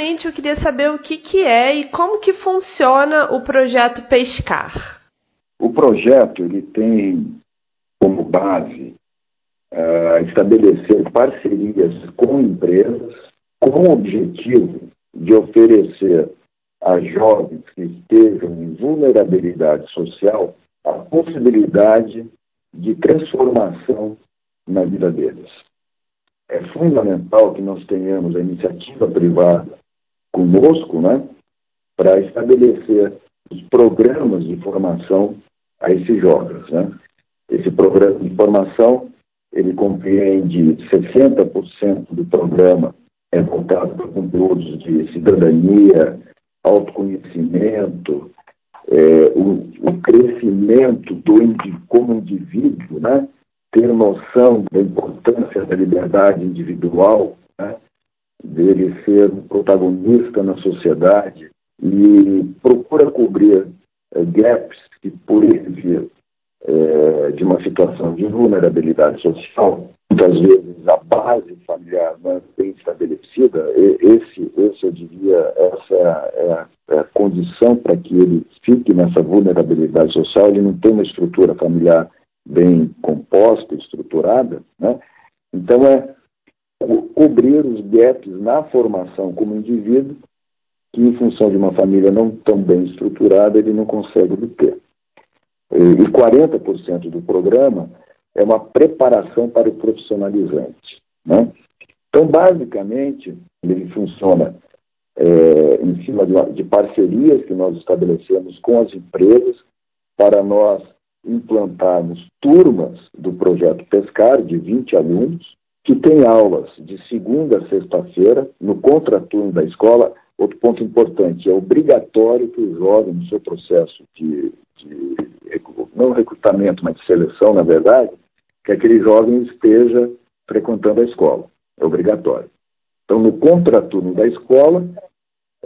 primeiramente eu queria saber o que, que é e como que funciona o projeto Pescar. O projeto ele tem como base uh, estabelecer parcerias com empresas com o objetivo de oferecer a jovens que estejam em vulnerabilidade social a possibilidade de transformação na vida deles. É fundamental que nós tenhamos a iniciativa privada conosco, né, para estabelecer os programas de formação a esses jovens, né. Esse programa de formação, ele compreende 60% do programa é voltado para conteúdos de cidadania, autoconhecimento, é, o, o, crescimento do como indivíduo, né? ter noção da importância da liberdade individual, né? Dele ser um protagonista na sociedade e procura cobrir é, gaps que por ele vir é, de uma situação de vulnerabilidade social, muitas vezes a base familiar não é bem estabelecida, esse, esse eu diria, essa é a, é a, é condição para que ele fique nessa vulnerabilidade social, ele não tem uma estrutura familiar bem composta, estruturada, né? Então é cobrir os gaps na formação como indivíduo que em função de uma família não tão bem estruturada ele não consegue obter. E 40% do programa é uma preparação para o profissionalizante. Né? Então, basicamente, ele funciona é, em cima de, de parcerias que nós estabelecemos com as empresas para nós implantarmos turmas do projeto Pescar, de 20 alunos, que tem aulas de segunda a sexta-feira, no contraturno da escola. Outro ponto importante, é obrigatório que o jovem, no seu processo de, de não recrutamento, mas de seleção, na verdade, que aquele jovem esteja frequentando a escola. É obrigatório. Então, no contraturno da escola,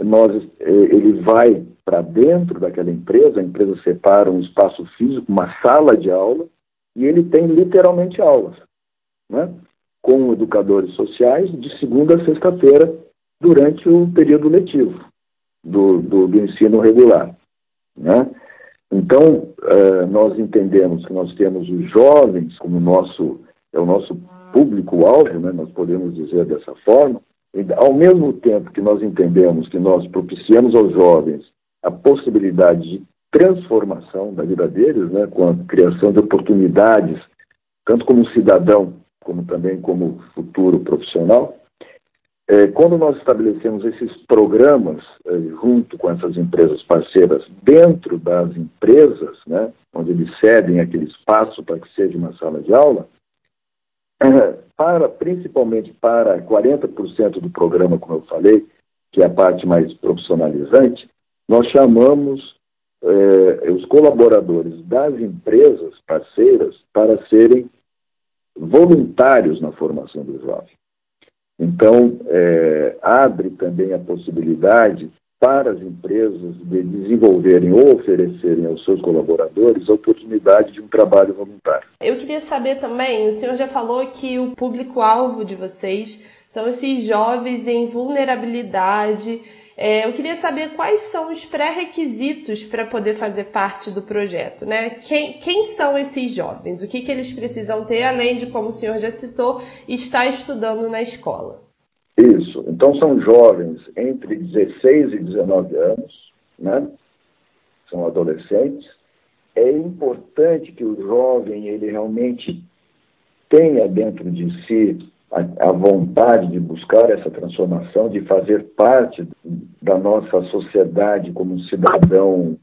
nós, eh, ele vai para dentro daquela empresa, a empresa separa um espaço físico, uma sala de aula, e ele tem literalmente aulas, né? Com educadores sociais, de segunda a sexta-feira, durante o período letivo do, do, do ensino regular. Né? Então, uh, nós entendemos que nós temos os jovens como nosso, é o nosso público-alvo, né, nós podemos dizer dessa forma, e, ao mesmo tempo que nós entendemos que nós propiciamos aos jovens a possibilidade de transformação da vida deles, né, com a criação de oportunidades, tanto como cidadão, como também como futuro profissional, é, quando nós estabelecemos esses programas é, junto com essas empresas parceiras dentro das empresas, né, onde eles cedem aquele espaço para que seja uma sala de aula, para, principalmente para 40% do programa, como eu falei, que é a parte mais profissionalizante, nós chamamos é, os colaboradores das empresas parceiras para serem voluntários na formação do jovem. Então, é, abre também a possibilidade para as empresas de desenvolverem ou oferecerem aos seus colaboradores a oportunidade de um trabalho voluntário. Eu queria saber também, o senhor já falou que o público-alvo de vocês são esses jovens em vulnerabilidade é, eu queria saber quais são os pré-requisitos para poder fazer parte do projeto, né? Quem, quem são esses jovens? O que, que eles precisam ter, além de, como o senhor já citou, estar estudando na escola? Isso. Então, são jovens entre 16 e 19 anos, né? São adolescentes. É importante que o jovem, ele realmente tenha dentro de si a, a vontade de buscar essa transformação, de fazer parte da nossa sociedade como cidadão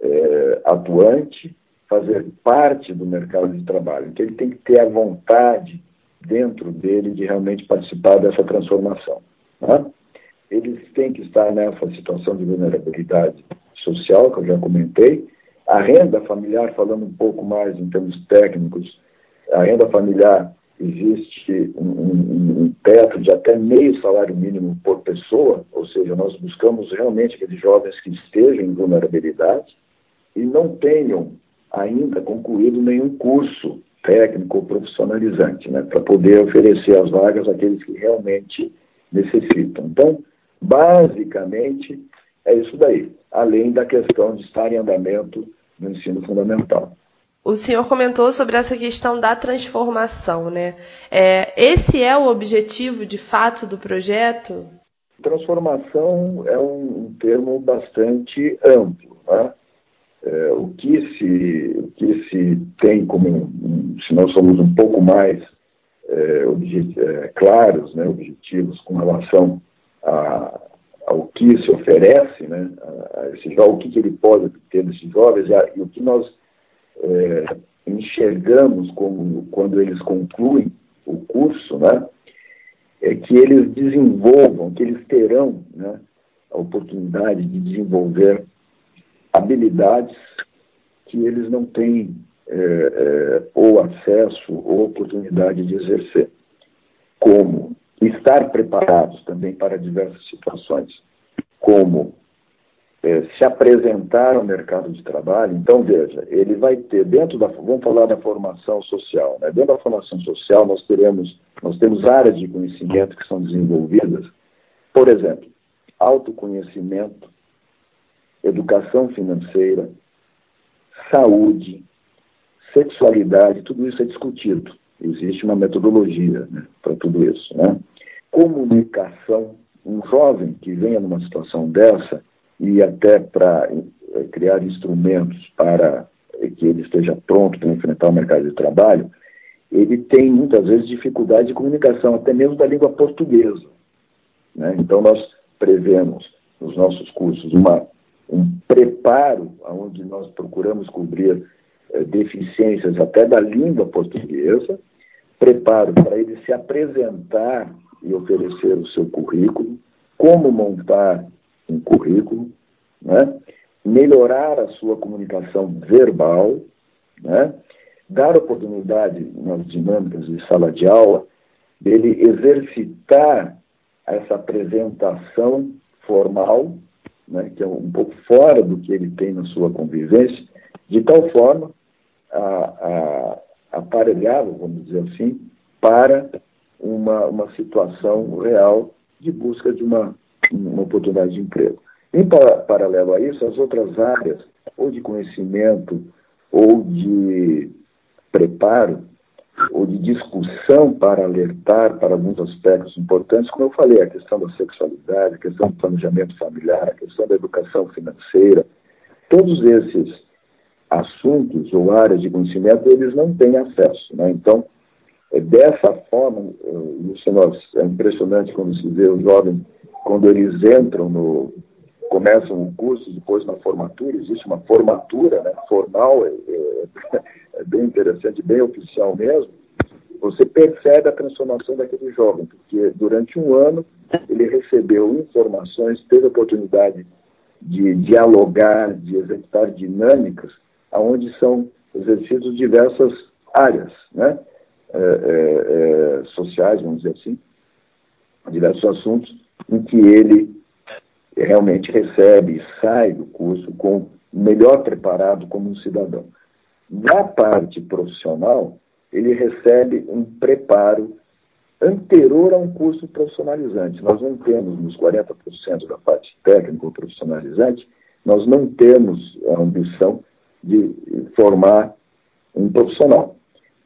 é, atuante, fazer parte do mercado de trabalho. Então, ele tem que ter a vontade dentro dele de realmente participar dessa transformação. Né? Eles têm que estar nessa situação de vulnerabilidade social, que eu já comentei. A renda familiar, falando um pouco mais em termos técnicos, a renda familiar existe um, um, teto de até meio salário mínimo por pessoa, ou seja, nós buscamos realmente aqueles jovens que estejam em vulnerabilidade e não tenham ainda concluído nenhum curso técnico ou profissionalizante, né, para poder oferecer as vagas àqueles que realmente necessitam. Então, basicamente, é isso daí, além da questão de estar em andamento no ensino fundamental. O senhor comentou sobre essa questão da transformação, né? É, esse é o objetivo de fato do projeto? Transformação é um, termo bastante amplo. Né? É, o, que se, o que se tem como, se nós somos um pouco mais é, é, claros, né, objetivos com relação a, ao que se oferece, né, a, a esse jovem, o que, que ele pode ter desses jovens e o que nós é, enxergamos como quando eles concluem o curso, né, é que eles desenvolvam, que eles terão né, a oportunidade de desenvolver habilidades que eles não têm é, é, ou acesso ou oportunidade de exercer, como estar preparados também para diversas situações, como se apresentar ao mercado de trabalho. Então, veja, ele vai ter dentro da, vamos falar da formação social, né? dentro da formação social nós teremos, nós temos áreas de conhecimento que são desenvolvidas, por exemplo, autoconhecimento, educação financeira, saúde, sexualidade, tudo isso é discutido. Existe uma metodologia né, para tudo isso. Né? Comunicação, um jovem que venha numa situação dessa, e até para é, criar instrumentos para que ele esteja pronto para enfrentar o mercado de trabalho, ele tem muitas vezes dificuldade de comunicação, até mesmo da língua portuguesa. Né? Então, nós prevemos nos nossos cursos uma, um preparo, onde nós procuramos cobrir é, deficiências até da língua portuguesa, preparo para ele se apresentar e oferecer o seu currículo, como montar um currículo, né? melhorar a sua comunicação verbal, né? dar oportunidade nas dinâmicas de sala de aula dele exercitar essa apresentação formal, né, que é um pouco fora do que ele tem na sua convivência, de tal forma a, a aparelhá-lo, vamos dizer assim, para uma, uma situação real de busca de uma uma oportunidade de emprego. Em paralelo a isso, as outras áreas, ou de conhecimento, ou de preparo, ou de discussão para alertar para alguns aspectos importantes, como eu falei, a questão da sexualidade, a questão do planejamento familiar, a questão da educação financeira, todos esses assuntos ou áreas de conhecimento, eles não têm acesso. Né? Então, é dessa forma, eh, isso é impressionante quando se vê o jovem quando eles entram no. começam o curso, depois na formatura, existe uma formatura né, formal, é, é, é bem interessante, bem oficial mesmo. Você percebe a transformação daquele jovem, porque durante um ano ele recebeu informações, teve a oportunidade de dialogar, de executar dinâmicas, aonde são exercidos diversas áreas, né? É, é, é, sociais, vamos dizer assim, diversos assuntos, em que ele realmente recebe e sai do curso com melhor preparado como um cidadão. Na parte profissional, ele recebe um preparo anterior a um curso profissionalizante. Nós não temos, nos 40% da parte técnica profissionalizante, nós não temos a ambição de formar um profissional.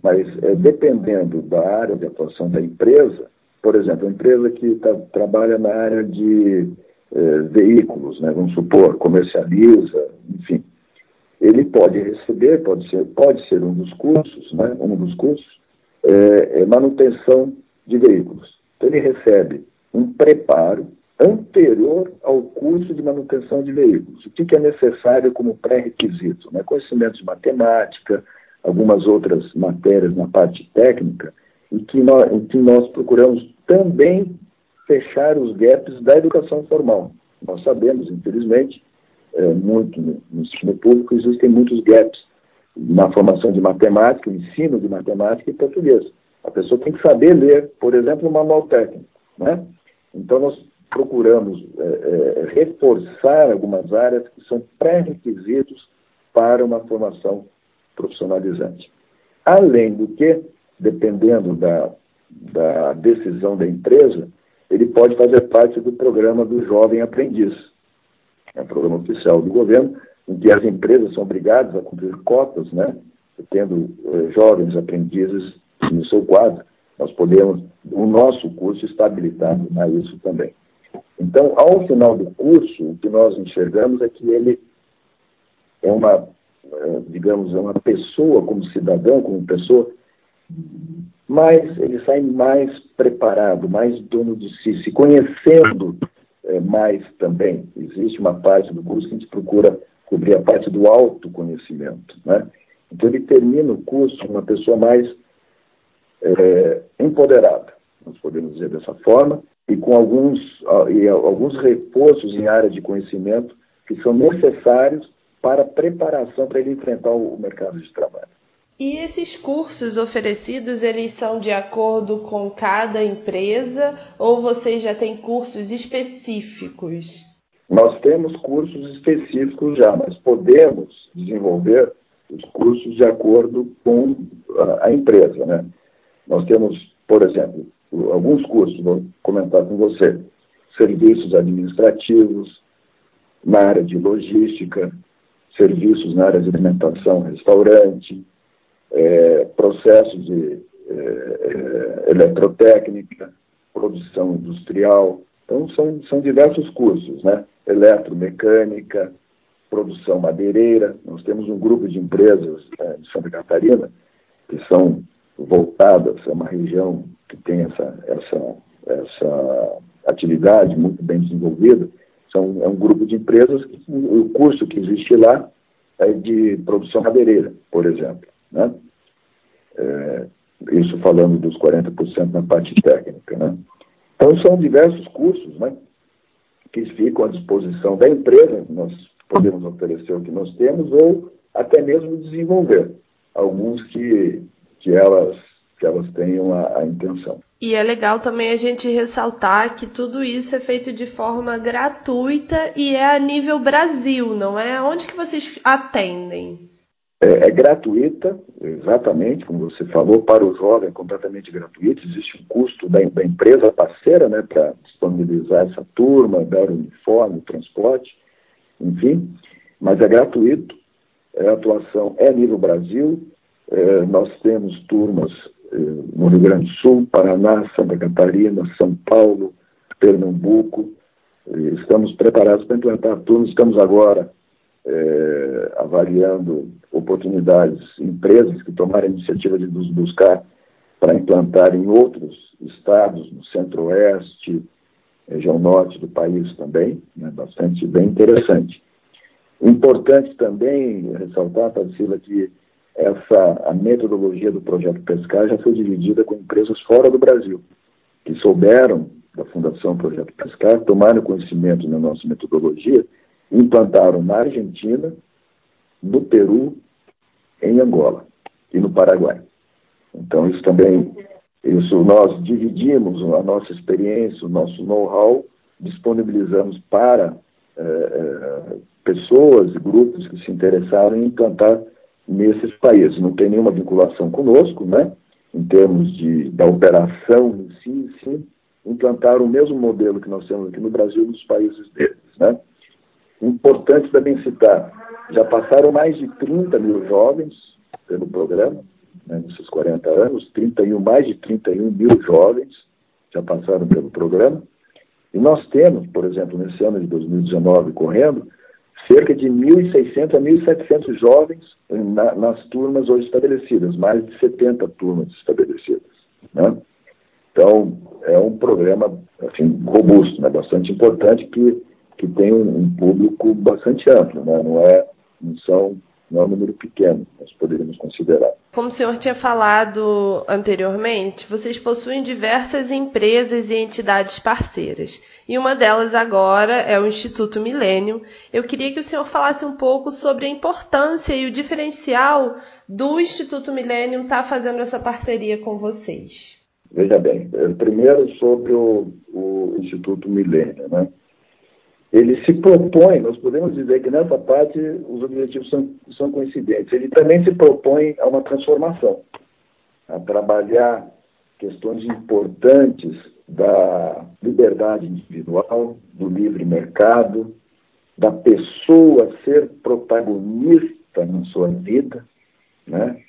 Mas, é, dependendo da área de atuação da empresa, por exemplo, uma empresa que tá, trabalha na área de eh, veículos, né, vamos supor, comercializa, enfim, ele pode receber, pode ser, pode ser um dos cursos, né, um dos cursos, é, é manutenção de veículos. Então ele recebe um preparo anterior ao curso de manutenção de veículos. O que, que é necessário como pré-requisito? Né? Conhecimento de matemática, algumas outras matérias na parte técnica, em que nós, que nós procuramos também fechar os gaps da educação formal. Nós sabemos, infelizmente, é, muito no, no ensino público, existem muitos gaps na formação de matemática, ensino de matemática e português. A pessoa tem que saber ler, por exemplo, o manual técnico. Né? Então, nós procuramos é, é, reforçar algumas áreas que são pré-requisitos para uma formação profissionalizante. Além do que, dependendo da, da decisão da empresa, ele pode fazer parte do programa do Jovem Aprendiz. É um programa oficial do governo, em que as empresas são obrigadas a cumprir cotas, né? Tendo eh, jovens aprendizes no seu quadro, nós podemos, o nosso curso está habilitado a isso também. Então, ao final do curso, o que nós enxergamos é que ele é uma, eh, digamos, é uma pessoa como cidadão, como pessoa, mas ele sai mais preparado, mais dono de si, se conhecendo é, mais também. Existe uma parte do curso que a gente procura cobrir a parte do autoconhecimento. Né? Então ele termina o curso uma pessoa mais é, empoderada, nós podemos dizer dessa forma, e com alguns, e alguns reforços em área de conhecimento que são necessários para a preparação para ele enfrentar o mercado de trabalho. E esses cursos oferecidos, eles são de acordo com cada empresa ou vocês já têm cursos específicos? Nós temos cursos específicos já, mas podemos desenvolver os cursos de acordo com a, empresa, né? Nós temos, por exemplo, alguns cursos, vou comentar com você, serviços administrativos, na área de logística, serviços na área de alimentação, restaurante, é, processos de é, é, eletrotécnica, produção industrial. Então, são, são diversos cursos, né? Eletromecânica, produção madeireira. Nós temos um grupo de empresas né, de Santa Catarina que são voltadas, é uma região que tem essa, essa, essa atividade muito bem desenvolvida. São, é um grupo de empresas, que, o curso que existe lá é de produção madeireira, por exemplo. Né? É, isso falando dos 40% na parte técnica. Né? Então, são diversos cursos né, que ficam à disposição da empresa, nós podemos oferecer o que nós temos, ou até mesmo desenvolver alguns que, que, elas, que elas tenham a, a intenção. E é legal também a gente ressaltar que tudo isso é feito de forma gratuita e é a nível Brasil, não é? Onde que vocês atendem? É, é, gratuita, exatamente, como você falou, para o jovem é completamente gratuito. Existe um custo da, da empresa parceira né, para disponibilizar essa turma, dar o uniforme, o transporte, enfim, mas é gratuito. É, a atuação é nível Brasil. É, nós temos turmas é, no Rio Grande do Sul, Paraná, Santa Catarina, São Paulo, Pernambuco. Estamos preparados para implantar turmas. Estamos agora é, avaliando oportunidades, empresas que tomaram a iniciativa de nos buscar para implantar em outros estados, no centro-oeste, região norte do país também, né, bastante bem interessante. Importante também ressaltar, Tarsila, que essa, a metodologia do projeto Pescar já foi dividida com empresas fora do Brasil, que souberam da Fundação Projeto Pescar, tomaram conhecimento na nossa metodologia implantaram na Argentina, no Peru, em Angola e no Paraguai. Então, isso também, isso nós dividimos a nossa experiência, o nosso know-how, disponibilizamos para é, é, pessoas e grupos que se interessaram em implantar nesses países. Não tem nenhuma vinculação conosco, né? Em termos de, da operação em si, sim, implantar o mesmo modelo que nós temos aqui no Brasil nos países deles, né? Importante também citar, já passaram mais de 30 mil jovens pelo programa, né, nesses 40 anos, 31, mais de 31 mil jovens já passaram pelo programa. E nós temos, por exemplo, nesse ano de 2019 correndo, cerca de 1.600 a 1.700 jovens na, nas turmas hoje estabelecidas, mais de 70 turmas estabelecidas. Né? Então, é um programa assim, robusto, né, bastante importante, que que tem um, público bastante amplo, né? não, é, não, são, não é um número pequeno, nós poderíamos considerar. Como o senhor tinha falado anteriormente, vocês possuem diversas empresas e entidades parceiras. E uma delas agora é o Instituto Milênio. Eu queria que o senhor falasse um pouco sobre a importância e o diferencial do Instituto Milênio estar fazendo essa parceria com vocês. Veja bem, primeiro sobre o, o Instituto Milênio, né? Ele se propõe, nós podemos dizer que nessa parte os objetivos são, são coincidentes, ele também se propõe a uma transformação, a trabalhar questões importantes da liberdade individual, do livre mercado, da pessoa ser protagonista na sua vida, né?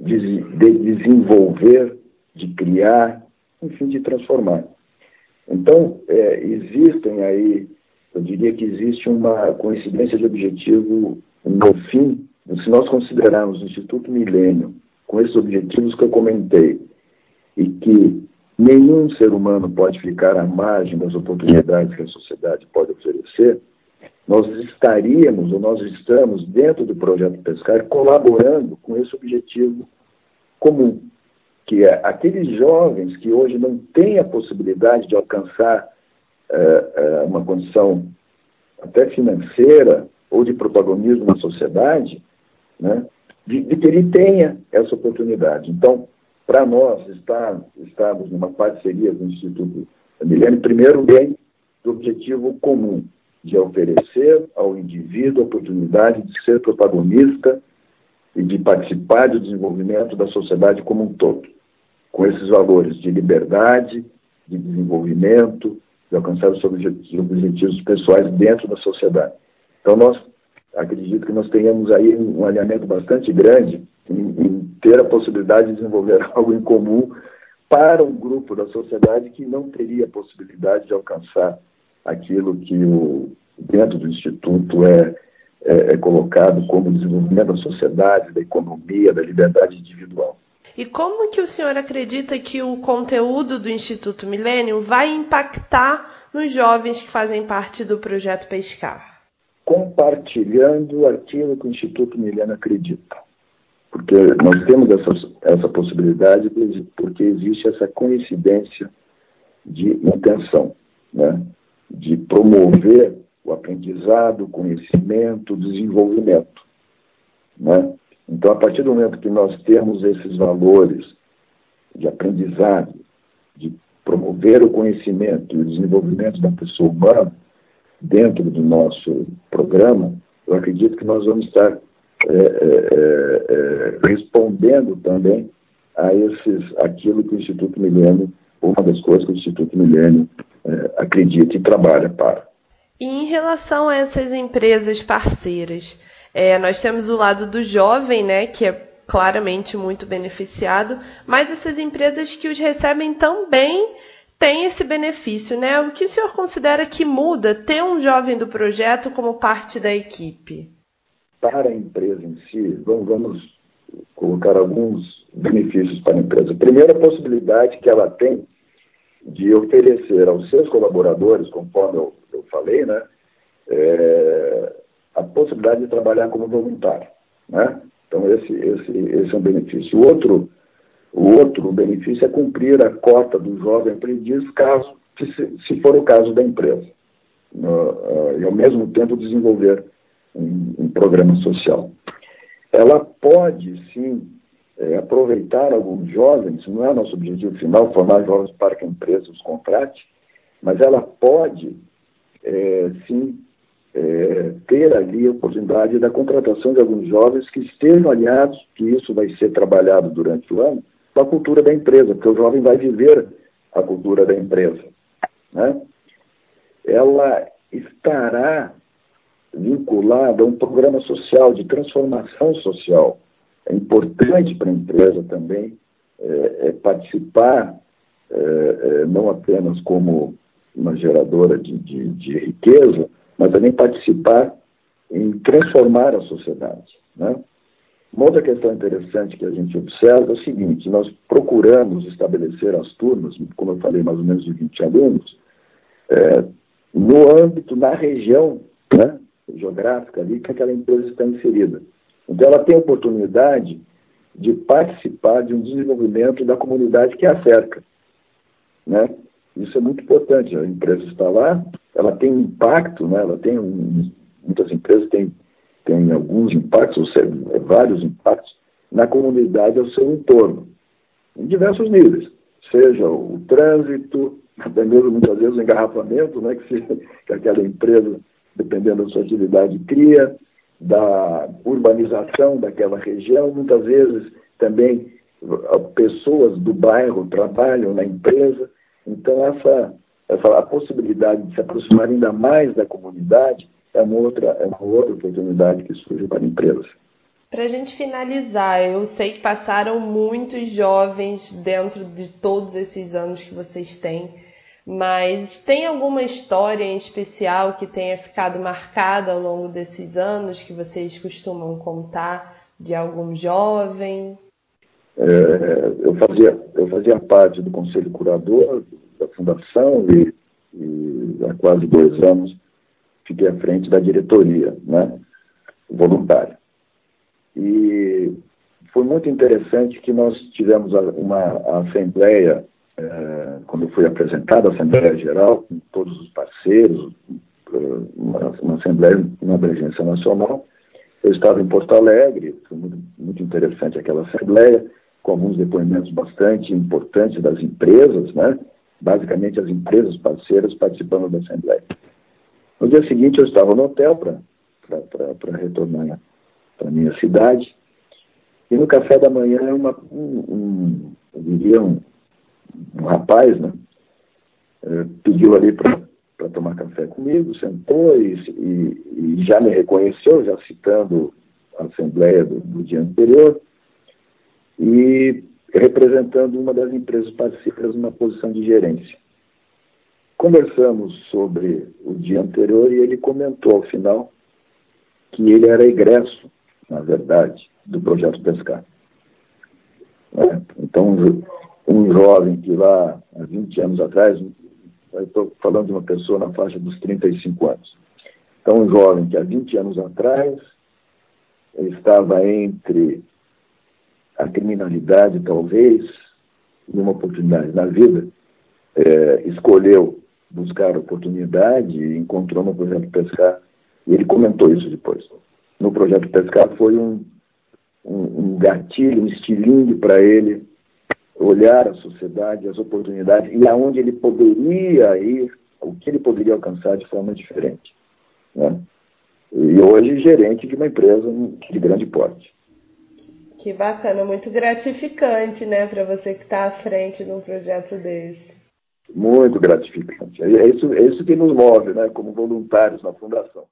de, de desenvolver, de criar, enfim, de transformar. Então, é, existem aí, eu diria que existe uma coincidência de objetivo no fim, se nós considerarmos o Instituto Milênio com esses objetivos que eu comentei, e que nenhum ser humano pode ficar à margem das oportunidades que a sociedade pode oferecer, nós estaríamos, ou nós estamos, dentro do projeto Pescar, colaborando com esse objetivo comum, que é aqueles jovens que hoje não têm a possibilidade de alcançar é, é, uma condição até financeira ou de protagonismo na sociedade, né, de, de, que ele tenha essa oportunidade. Então, para nós, estar, estarmos numa parceria com o Instituto Milênio, primeiro vem do objetivo comum, de oferecer ao indivíduo a oportunidade de ser protagonista e de participar do desenvolvimento da sociedade como um todo, com esses valores de liberdade, de desenvolvimento, de alcançar os objetivos pessoais dentro da sociedade. Então, nós acredito que nós tenhamos aí um alinhamento bastante grande em, em ter a possibilidade de desenvolver algo em comum para um grupo da sociedade que não teria a possibilidade de alcançar aquilo que o, dentro do Instituto é, é, é colocado como desenvolvimento da sociedade, da economia, da liberdade individual. E como que o senhor acredita que o conteúdo do Instituto Milênio vai impactar nos jovens que fazem parte do projeto Pescar? Compartilhando aquilo que o Instituto Milênio acredita. Porque nós temos essa, essa possibilidade porque existe essa coincidência de intenção. Né? de promover o aprendizado, o conhecimento, o desenvolvimento. Né? Então, a partir do momento que nós temos esses valores de aprendizado, de promover o conhecimento e o desenvolvimento da pessoa humana dentro do nosso programa, eu acredito que nós vamos estar é, é, é, respondendo também a esses, aquilo que o Instituto Milênio, uma das coisas que o Instituto Milênio é, acredita e trabalha para. E em relação a essas empresas parceiras, é, nós temos o lado do jovem, né, que é claramente muito beneficiado, mas essas empresas que os recebem também têm esse benefício, né? O que o senhor considera que muda ter um jovem do projeto como parte da equipe? Para a empresa em si, vamos, vamos colocar alguns benefícios para a empresa. Primeira possibilidade que ela tem de oferecer aos seus colaboradores, conforme eu, eu falei, né, é, a possibilidade de trabalhar como voluntário. Né? Então, esse, esse, esse é um benefício. O outro, o outro benefício é cumprir a cota do jovem aprendiz, caso, se, se for o caso da empresa. Uh, e, ao mesmo tempo, desenvolver um, um programa social. Ela pode, sim, é, aproveitar alguns jovens, não é nosso objetivo final formar jovens para que a empresa os contrate, mas ela pode, é, sim, é, ter ali a oportunidade da contratação de alguns jovens que estejam alinhados, que isso vai ser trabalhado durante o ano, com a cultura da empresa, porque o jovem vai viver a cultura da empresa. Né? Ela estará vinculada a um programa social de transformação social é importante para a empresa também é, é participar, é, é, não apenas como uma geradora de, de, de, riqueza, mas também participar em transformar a sociedade. Né? Uma outra questão interessante que a gente observa é o seguinte: nós procuramos estabelecer as turmas, como eu falei, mais ou menos de 20 alunos, é, no âmbito, na região né, geográfica ali que aquela empresa está inserida. Então, ela tem a oportunidade de participar de um desenvolvimento da comunidade que a cerca. Né? Isso é muito importante. A empresa está lá, ela tem impacto, né? ela tem um, muitas empresas têm, têm alguns impactos, ou seja, vários impactos na comunidade ao seu entorno, em diversos níveis, seja o trânsito, até mesmo muitas vezes o engarrafamento, né, que, se, que aquela empresa, dependendo da sua atividade, cria, da urbanização daquela região, muitas vezes também pessoas do bairro trabalham na empresa. Então, essa, essa a possibilidade de se aproximar ainda mais da comunidade é uma outra, é uma outra oportunidade que surge para empresas. Para a gente finalizar, eu sei que passaram muitos jovens dentro de todos esses anos que vocês têm, mas tem alguma história em especial que tenha ficado marcada ao longo desses anos que vocês costumam contar de algum jovem? É, eu, fazia, eu fazia parte do conselho curador da fundação e, e há quase dois anos fiquei à frente da diretoria, né, voluntária. E foi muito interessante que nós tivemos uma assembleia, é, quando foi apresentada a Assembleia Geral, com todos os parceiros, uma, uma Assembleia, uma abrangência nacional. Eu estava em Porto Alegre, foi muito, muito interessante aquela Assembleia, com alguns depoimentos bastante importantes das empresas, né? basicamente as empresas parceiras participando da Assembleia. No dia seguinte eu estava no hotel para retornar para minha cidade. E no café da manhã, uma, um, um, eu diria um, um rapaz, né, é, pediu ali para tomar café comigo, sentou e, e, e, já me reconheceu, já citando a assembleia do, do dia anterior, e representando uma das empresas parceiras numa posição de gerência. Conversamos sobre o dia anterior e ele comentou ao final que ele era egresso na verdade, do projeto Pescar. É, então, um jovem que lá, há 20 anos atrás, estou falando de uma pessoa na faixa dos 35 anos. Então, um jovem que há 20 anos atrás estava entre a criminalidade, talvez, e uma oportunidade na vida, é, escolheu buscar oportunidade e encontrou no projeto Pescar. E ele comentou isso depois no projeto Pescar foi um, um, um gatilho, um estilingue para ele olhar a sociedade, as oportunidades e aonde ele poderia ir, o que ele poderia alcançar de forma diferente. Né? E hoje gerente de uma empresa de grande porte. Que bacana, muito gratificante, né, para você que está à frente de um projeto desse. Muito gratificante. É isso, é isso que nos move, né, como voluntários na Fundação.